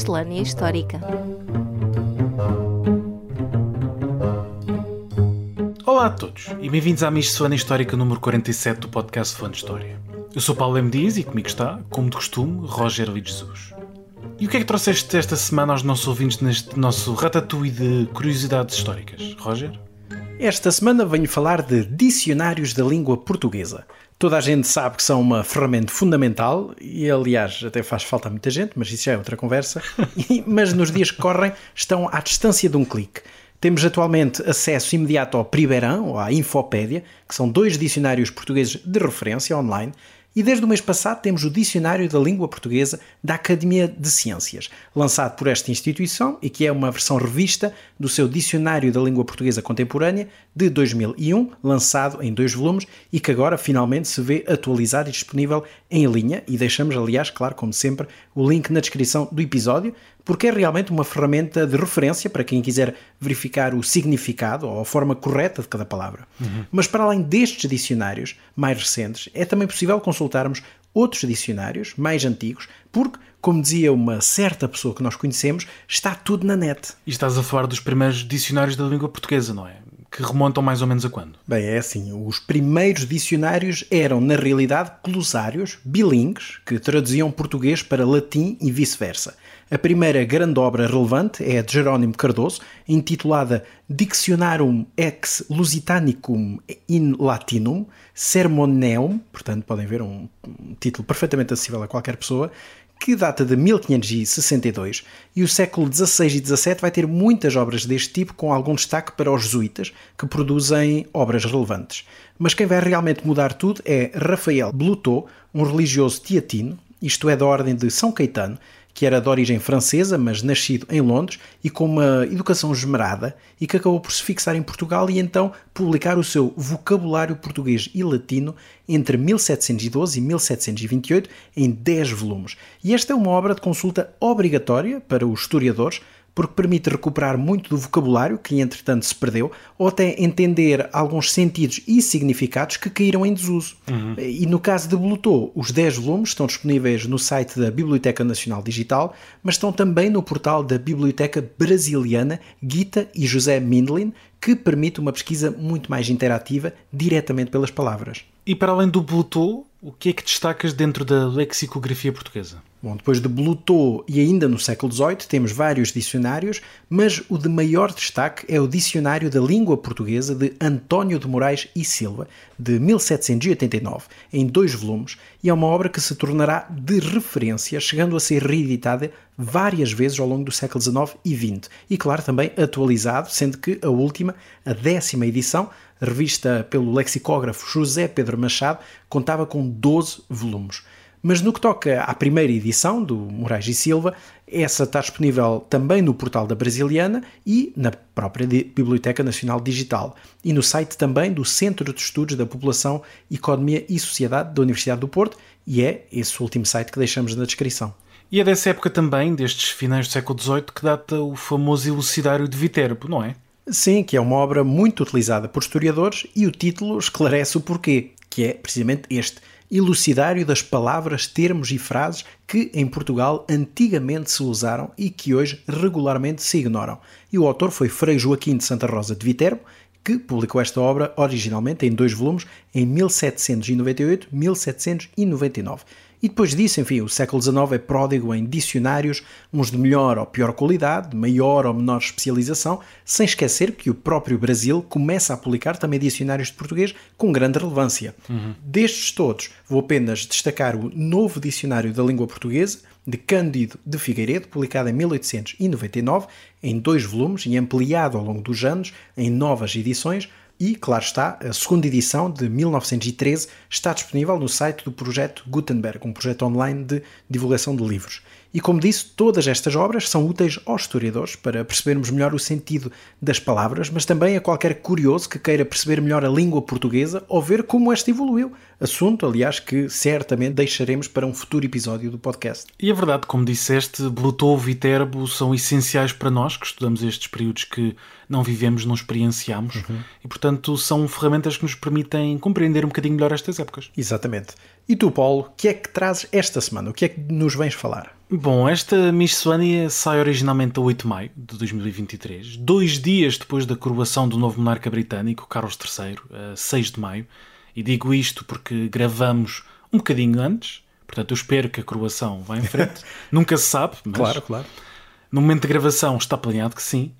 Miscelânea Histórica. Olá a todos e bem-vindos à Miscelânea Histórica número 47 do podcast Fã de História. Eu sou Paulo M. Dias e comigo está, como de costume, Roger Lee Jesus. E o que é que trouxeste esta semana aos nossos ouvintes neste nosso ratatouille de curiosidades históricas, Roger? Esta semana venho falar de dicionários da língua portuguesa. Toda a gente sabe que são uma ferramenta fundamental e, aliás, até faz falta a muita gente, mas isso já é outra conversa. mas nos dias que correm estão à distância de um clique. Temos atualmente acesso imediato ao Pribeirão ou à Infopédia, que são dois dicionários portugueses de referência online, e desde o mês passado temos o Dicionário da Língua Portuguesa da Academia de Ciências, lançado por esta instituição e que é uma versão revista do seu Dicionário da Língua Portuguesa Contemporânea de 2001, lançado em dois volumes e que agora finalmente se vê atualizado e disponível em linha. E deixamos, aliás, claro, como sempre, o link na descrição do episódio, porque é realmente uma ferramenta de referência para quem quiser verificar o significado ou a forma correta de cada palavra. Uhum. Mas para além destes dicionários mais recentes, é também possível consultarmos outros dicionários mais antigos, porque, como dizia uma certa pessoa que nós conhecemos, está tudo na net. E estás a falar dos primeiros dicionários da língua portuguesa, não é? Que remontam mais ou menos a quando? Bem, é assim, os primeiros dicionários eram, na realidade, glossários bilingues que traduziam português para latim e vice-versa. A primeira grande obra relevante é a de Jerónimo Cardoso, intitulada Dictionarum ex Lusitanicum in Latinum Sermoneum, portanto podem ver um, um título perfeitamente acessível a qualquer pessoa, que data de 1562, e o século XVI e XVII vai ter muitas obras deste tipo, com algum destaque para os jesuítas, que produzem obras relevantes. Mas quem vai realmente mudar tudo é Rafael Blutot, um religioso teatino, isto é da ordem de São Caetano, que era de origem francesa, mas nascido em Londres e com uma educação esmerada e que acabou por se fixar em Portugal e então publicar o seu vocabulário português e latino entre 1712 e 1728 em 10 volumes. E esta é uma obra de consulta obrigatória para os historiadores porque permite recuperar muito do vocabulário que entretanto se perdeu, ou até entender alguns sentidos e significados que caíram em desuso. Uhum. E no caso de Bluetooth, os 10 volumes estão disponíveis no site da Biblioteca Nacional Digital, mas estão também no portal da Biblioteca Brasiliana Gita e José Mindlin, que permite uma pesquisa muito mais interativa diretamente pelas palavras. E para além do Bluetooth, o que é que destacas dentro da lexicografia portuguesa? Bom, depois de Bluetooth e ainda no século XVIII temos vários dicionários, mas o de maior destaque é o Dicionário da Língua Portuguesa de António de Moraes e Silva, de 1789, em dois volumes, e é uma obra que se tornará de referência, chegando a ser reeditada várias vezes ao longo do século XIX e XX, e claro também atualizado, sendo que a última, a décima edição, revista pelo lexicógrafo José Pedro Machado, contava com 12 volumes. Mas no que toca à primeira edição do Moraes e Silva, essa está disponível também no portal da Brasiliana e na própria Biblioteca Nacional Digital e no site também do Centro de Estudos da População, Economia e Sociedade da Universidade do Porto e é esse último site que deixamos na descrição. E é dessa época também, destes finais do século XVIII, que data o famoso Elucidário de Viterbo, não é? Sim, que é uma obra muito utilizada por historiadores e o título esclarece o porquê, que é precisamente este elucidário das palavras, termos e frases que em Portugal antigamente se usaram e que hoje regularmente se ignoram. E o autor foi Frei Joaquim de Santa Rosa de Viterbo, que publicou esta obra originalmente em dois volumes em 1798-1799. E depois disso, enfim, o século XIX é pródigo em dicionários, uns de melhor ou pior qualidade, de maior ou menor especialização, sem esquecer que o próprio Brasil começa a publicar também dicionários de português com grande relevância. Uhum. Destes todos, vou apenas destacar o Novo Dicionário da Língua Portuguesa, de Cândido de Figueiredo, publicado em 1899, em dois volumes e ampliado ao longo dos anos em novas edições, e, claro está, a segunda edição de 1913 está disponível no site do projeto Gutenberg, um projeto online de divulgação de livros. E como disse, todas estas obras são úteis aos historiadores para percebermos melhor o sentido das palavras, mas também a qualquer curioso que queira perceber melhor a língua portuguesa ou ver como esta evoluiu. Assunto, aliás, que certamente deixaremos para um futuro episódio do podcast. E é verdade, como disseste, Bluetooth e Viterbo são essenciais para nós que estudamos estes períodos que não vivemos, não experienciamos uhum. e, portanto, são ferramentas que nos permitem compreender um bocadinho melhor estas épocas. Exatamente. E tu, Paulo, o que é que trazes esta semana? O que é que nos vens falar? Bom, esta miscelânea sai originalmente a 8 de maio de 2023, dois dias depois da coroação do novo monarca britânico, Carlos III, a 6 de maio. E digo isto porque gravamos um bocadinho antes, portanto eu espero que a coroação vá em frente. Nunca se sabe, mas Claro, claro. no momento de gravação está planeado que sim.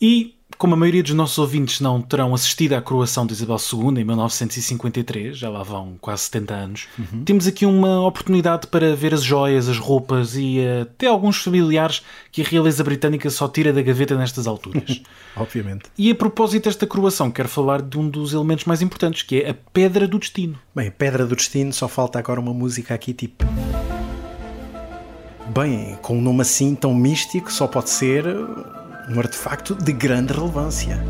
E como a maioria dos nossos ouvintes não terão assistido à coroação de Isabel II em 1953, já lá vão quase 70 anos, temos aqui uma oportunidade para ver as joias, as roupas e eh, até alguns familiares que a realeza britânica só tira da gaveta nestas alturas. Obviamente. e a propósito desta coroação, quero falar de um dos elementos mais importantes, que é a Pedra do Destino. Bem, Pedra do Destino, só falta agora uma música aqui tipo. Bem, com um nome assim tão místico, só pode ser um artefacto de grande relevância.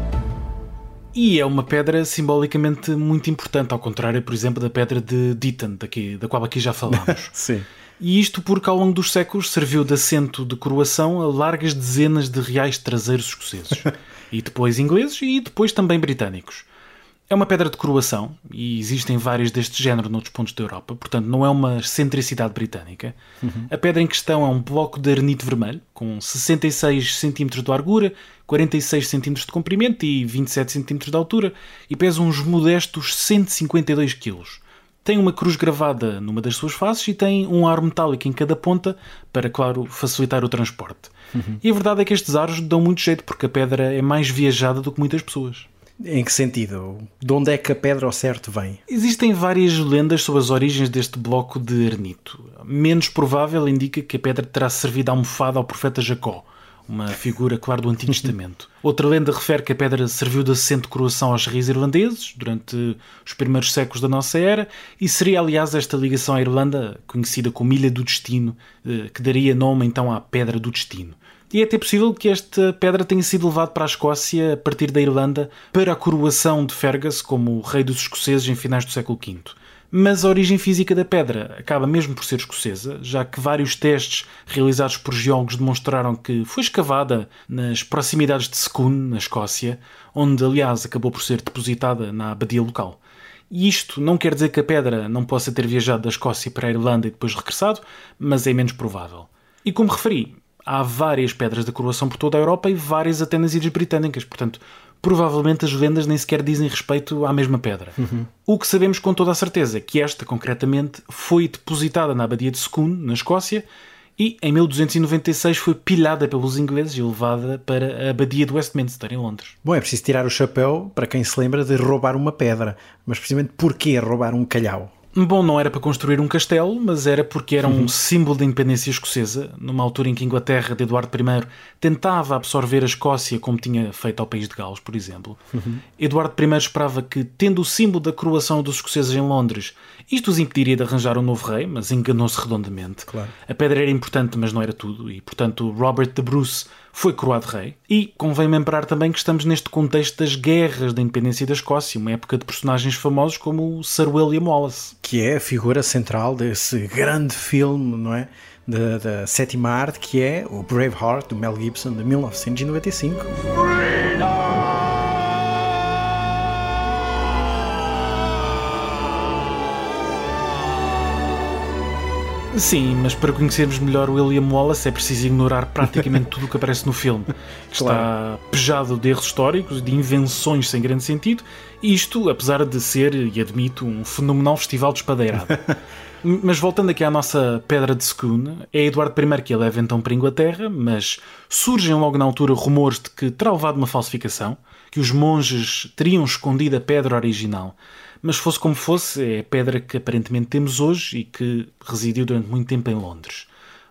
E é uma pedra simbolicamente muito importante, ao contrário, por exemplo, da pedra de Ditton, daqui, da qual aqui já falámos. Sim. E isto porque ao longo dos séculos serviu de assento de coroação a largas dezenas de reais traseiros escoceses. e depois ingleses e depois também britânicos. É uma pedra de coroação e existem várias deste género noutros pontos da Europa, portanto não é uma excentricidade britânica. A pedra em questão é um bloco de arenito vermelho com 66 cm de largura, 46 cm de comprimento e 27 cm de altura e pesa uns modestos 152 kg. Tem uma cruz gravada numa das suas faces e tem um aro metálico em cada ponta para, claro, facilitar o transporte. E a verdade é que estes aros dão muito jeito porque a pedra é mais viajada do que muitas pessoas. Em que sentido? De onde é que a pedra ao certo vem? Existem várias lendas sobre as origens deste bloco de arenito. Menos provável indica que a pedra terá servido de almofada ao profeta Jacó, uma figura, claro, do Antigo Testamento. Outra lenda refere que a pedra serviu de assento de coroação aos reis irlandeses durante os primeiros séculos da nossa era e seria, aliás, esta ligação à Irlanda, conhecida como Ilha do Destino, eh, que daria nome então à Pedra do Destino. E é até possível que esta pedra tenha sido levada para a Escócia a partir da Irlanda para a coroação de Fergus como rei dos escoceses em finais do século V. Mas a origem física da pedra acaba mesmo por ser escocesa, já que vários testes realizados por geólogos demonstraram que foi escavada nas proximidades de Scone, na Escócia, onde aliás acabou por ser depositada na abadia local. E isto não quer dizer que a pedra não possa ter viajado da Escócia para a Irlanda e depois regressado, mas é menos provável. E como referi, há várias pedras da coroação por toda a Europa e várias até nas Ilhas Britânicas, portanto, provavelmente as lendas nem sequer dizem respeito à mesma pedra. O que sabemos com toda a certeza é que esta, concretamente, foi depositada na abadia de Scone, na Escócia, e em 1296 foi pilhada pelos ingleses e levada para a abadia de Westminster, em Londres. Bom, é preciso tirar o chapéu para quem se lembra de roubar uma pedra. Mas precisamente porquê roubar um calhau? Bom, não era para construir um castelo, mas era porque era um símbolo da independência escocesa, numa altura em que a Inglaterra de Eduardo I tentava absorver a Escócia como tinha feito ao país de Gales, por exemplo. Eduardo I esperava que, tendo o símbolo da coroação dos escoceses em Londres, isto os impediria de arranjar um novo rei, mas enganou-se redondamente. Claro. A pedra era importante, mas não era tudo, e portanto Robert de Bruce foi coroado rei. E convém lembrar também que estamos neste contexto das guerras da independência da Escócia, uma época de personagens famosos como o Sir William Wallace. Que é a figura central desse grande filme, não é? Da, da sétima arte, que é o Braveheart, do Mel Gibson, de 1995. Sim, mas para conhecermos melhor William Wallace é preciso ignorar praticamente tudo o que aparece no filme. que Está pejado de erros históricos, de invenções sem grande sentido, e isto, apesar de ser, e admito, um fenomenal festival de espadeirada. mas voltando aqui à nossa pedra de Scone, é Eduardo I que a leva então para a Inglaterra, mas surgem logo na altura rumores de que terá levado uma falsificação, que os monges teriam escondido a pedra original. Mas fosse como fosse, é a pedra que aparentemente temos hoje e que residiu durante muito tempo em Londres.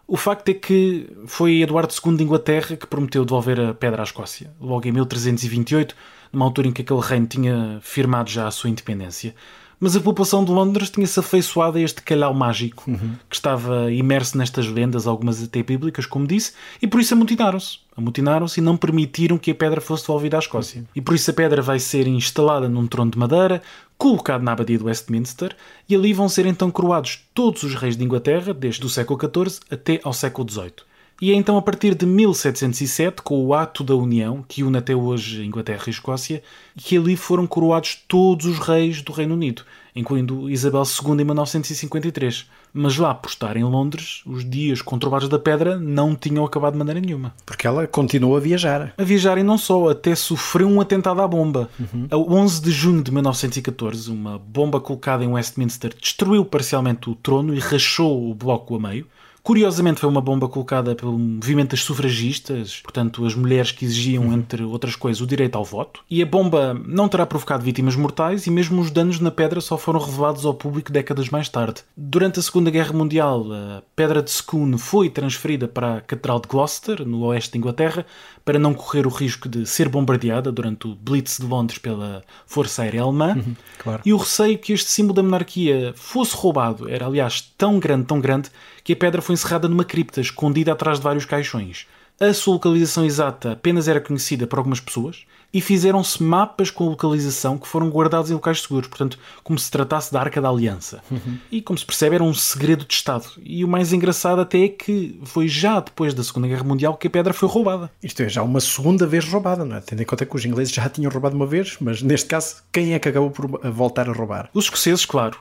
O facto é que foi Eduardo II de Inglaterra que prometeu devolver a pedra à Escócia, logo em 1328, numa altura em que aquele reino tinha firmado já a sua independência. Mas a população de Londres tinha-se afeiçoado a este calhau mágico, que estava imerso nestas lendas, algumas até bíblicas, como disse, e por isso amotinaram-se. Amotinaram-se e não permitiram que a pedra fosse devolvida à Escócia. E por isso a pedra vai ser instalada num trono de madeira, colocado na abadia de Westminster, e ali vão ser então coroados todos os reis de Inglaterra, desde o século XIV até ao século XVIII. E é então a partir de 1707, com o Ato da União, que une até hoje Inglaterra e Escócia, que ali foram coroados todos os reis do Reino Unido, incluindo Isabel II em 1953. Mas lá, por estar em Londres, os dias conturbados da pedra não tinham acabado de maneira nenhuma. Porque ela continuou a viajar. A viajar e não só, até sofreu um atentado à bomba. Uhum. A 11 de junho de 1914, uma bomba colocada em Westminster destruiu parcialmente o trono e rachou o bloco a meio. Curiosamente, foi uma bomba colocada pelo movimento das sufragistas, portanto, as mulheres que exigiam, uhum. entre outras coisas, o direito ao voto. E a bomba não terá provocado vítimas mortais e mesmo os danos na pedra só foram revelados ao público décadas mais tarde. Durante a Segunda Guerra Mundial, a pedra de Scone foi transferida para a Catedral de Gloucester, no oeste de Inglaterra, para não correr o risco de ser bombardeada durante o Blitz de Londres pela Força Aérea Alemã. Uhum, claro. E o receio que este símbolo da monarquia fosse roubado era, aliás, tão grande, tão grande, que a pedra foi encerrada numa cripta, escondida atrás de vários caixões. A sua localização exata apenas era conhecida por algumas pessoas e fizeram-se mapas com a localização que foram guardados em locais seguros, portanto, como se tratasse da Arca da Aliança. Uhum. E como se percebe, era um segredo de Estado. E o mais engraçado até é que foi já depois da Segunda Guerra Mundial que a pedra foi roubada. Isto é já uma segunda vez roubada, não é? Tendo em conta que os ingleses já tinham roubado uma vez, mas neste caso, quem é que acabou por voltar a roubar? Os escoceses, claro.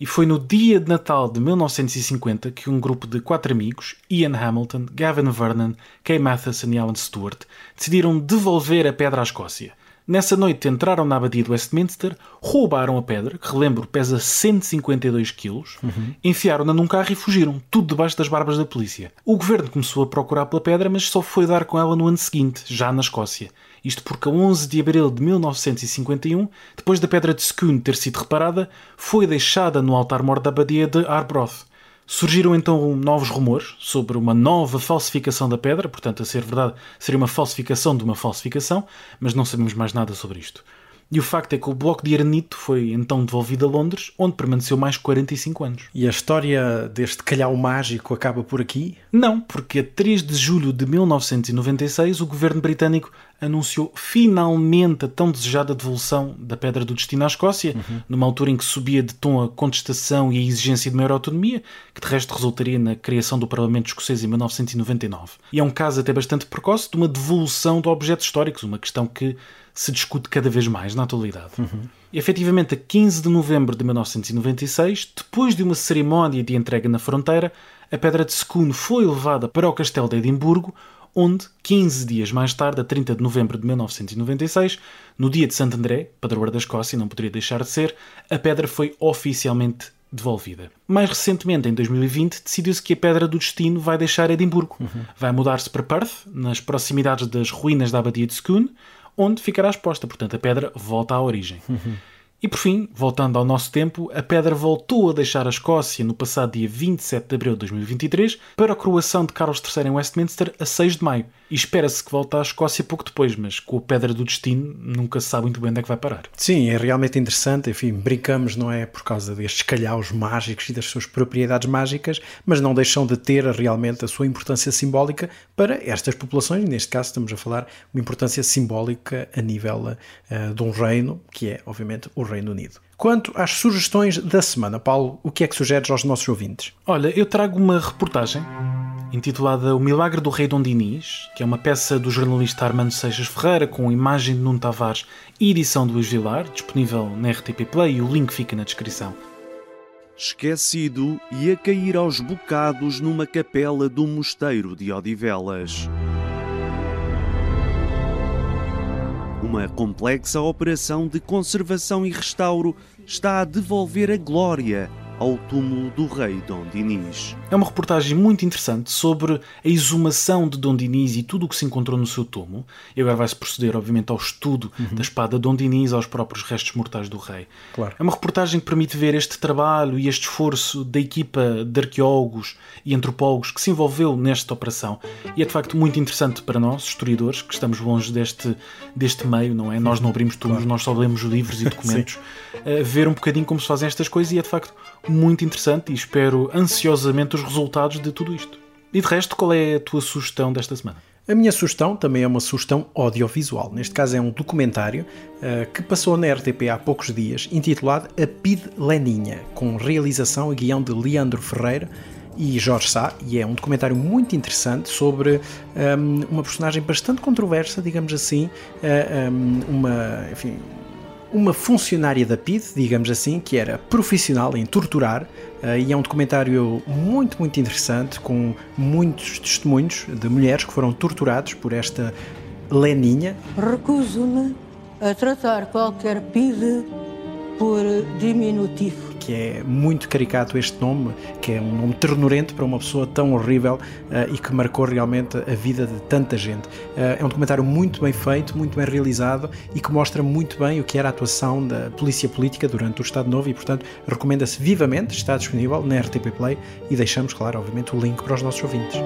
E foi no dia de Natal de 1950 que um grupo de quatro amigos, Ian Hamilton, Gavin Vernon, Kay Matheson e Alan Stewart, decidiram devolver a pedra à Escócia. Nessa noite entraram na abadia de Westminster, roubaram a pedra, que relembro pesa 152 quilos, uhum. enfiaram-na num carro e fugiram, tudo debaixo das barbas da polícia. O governo começou a procurar pela pedra, mas só foi dar com ela no ano seguinte, já na Escócia. Isto porque a 11 de abril de 1951, depois da pedra de Scone ter sido reparada, foi deixada no altar-mor da abadia de Arbroath. Surgiram então novos rumores sobre uma nova falsificação da pedra, portanto, a ser verdade, seria uma falsificação de uma falsificação, mas não sabemos mais nada sobre isto. E o facto é que o bloco de arenito foi então devolvido a Londres, onde permaneceu mais 45 anos. E a história deste calhau mágico acaba por aqui? Não, porque a 3 de julho de 1996 o governo britânico anunciou finalmente a tão desejada devolução da Pedra do Destino à Escócia, uhum. numa altura em que subia de tom a contestação e a exigência de maior autonomia, que de resto resultaria na criação do Parlamento Escocês em 1999. E é um caso até bastante precoce de uma devolução de objetos históricos, uma questão que se discute cada vez mais na atualidade. Uhum. E, efetivamente, a 15 de novembro de 1996, depois de uma cerimónia de entrega na fronteira, a Pedra de Scone foi levada para o Castelo de Edimburgo, onde, 15 dias mais tarde, a 30 de novembro de 1996, no dia de Santo André, padroeiro da Escócia, não poderia deixar de ser, a pedra foi oficialmente devolvida. Mais recentemente, em 2020, decidiu-se que a Pedra do Destino vai deixar Edimburgo. Uhum. Vai mudar-se para Perth, nas proximidades das ruínas da Abadia de Scone, onde ficará exposta. Portanto, a pedra volta à origem. Uhum. E por fim, voltando ao nosso tempo, a pedra voltou a deixar a Escócia no passado dia 27 de abril de 2023 para a coroação de Carlos III em Westminster a 6 de maio. E espera-se que volte à Escócia pouco depois, mas com a pedra do destino nunca se sabe muito bem onde é que vai parar. Sim, é realmente interessante. Enfim, brincamos, não é? Por causa destes calhaus mágicos e das suas propriedades mágicas, mas não deixam de ter realmente a sua importância simbólica para estas populações. Neste caso, estamos a falar uma importância simbólica a nível uh, de um reino, que é, obviamente, o Reino Unido. Quanto às sugestões da semana, Paulo, o que é que sugeres aos nossos ouvintes? Olha, eu trago uma reportagem intitulada O Milagre do Rei Dom Dinis, que é uma peça do jornalista Armando Seixas Ferreira com imagem de Nuno Tavares e edição do Luís Vilar, disponível na RTP Play e o link fica na descrição. Esquecido e a cair aos bocados numa capela do mosteiro de Odivelas. Uma complexa operação de conservação e restauro está a devolver a glória ao túmulo do rei Dom Dinis. É uma reportagem muito interessante sobre a exumação de Dom Dinis e tudo o que se encontrou no seu túmulo. E agora vai-se proceder, obviamente, ao estudo uhum. da espada de Dom Dinis aos próprios restos mortais do rei. Claro. É uma reportagem que permite ver este trabalho e este esforço da equipa de arqueólogos e antropólogos que se envolveu nesta operação. E é de facto muito interessante para nós, historiadores, que estamos longe deste, deste meio, não é? Nós não abrimos túmulos, claro. nós só lemos livros e documentos. uh, ver um bocadinho como se fazem estas coisas e é de facto muito interessante e espero ansiosamente os resultados de tudo isto. E de resto, qual é a tua sugestão desta semana? A minha sugestão também é uma sugestão audiovisual. Neste caso é um documentário uh, que passou na RTP há poucos dias, intitulado A Pid Leninha, com realização e guião de Leandro Ferreira e Jorge Sá, e é um documentário muito interessante sobre um, uma personagem bastante controversa, digamos assim, uh, um, uma, enfim, uma funcionária da PID, digamos assim, que era profissional em torturar, uh, e é um documentário muito, muito interessante, com muitos testemunhos de mulheres que foram torturados por esta Leninha. Recuso-me a tratar qualquer PID por diminutivo que é muito caricato este nome, que é um nome ternurento para uma pessoa tão horrível uh, e que marcou realmente a vida de tanta gente. Uh, é um documentário muito bem feito, muito bem realizado e que mostra muito bem o que era a atuação da polícia política durante o Estado Novo e, portanto, recomenda-se vivamente, está disponível na RTP Play e deixamos, claro, obviamente, o link para os nossos ouvintes.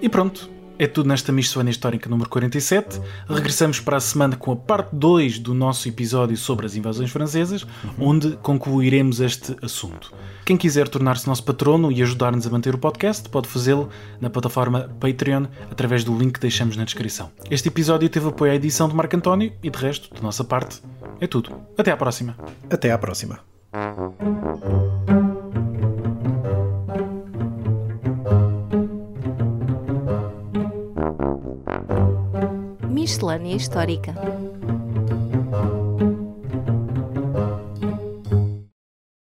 E pronto, é tudo nesta Missões Histórica número 47. Regressamos para a semana com a parte 2 do nosso episódio sobre as invasões francesas, onde concluiremos este assunto. Quem quiser tornar-se nosso patrono e ajudar-nos a manter o podcast, pode fazê-lo na plataforma Patreon, através do link que deixamos na descrição. Este episódio teve apoio à edição de Marco António e, de resto, da nossa parte, é tudo. Até à próxima. Até à próxima. Miscelânea Histórica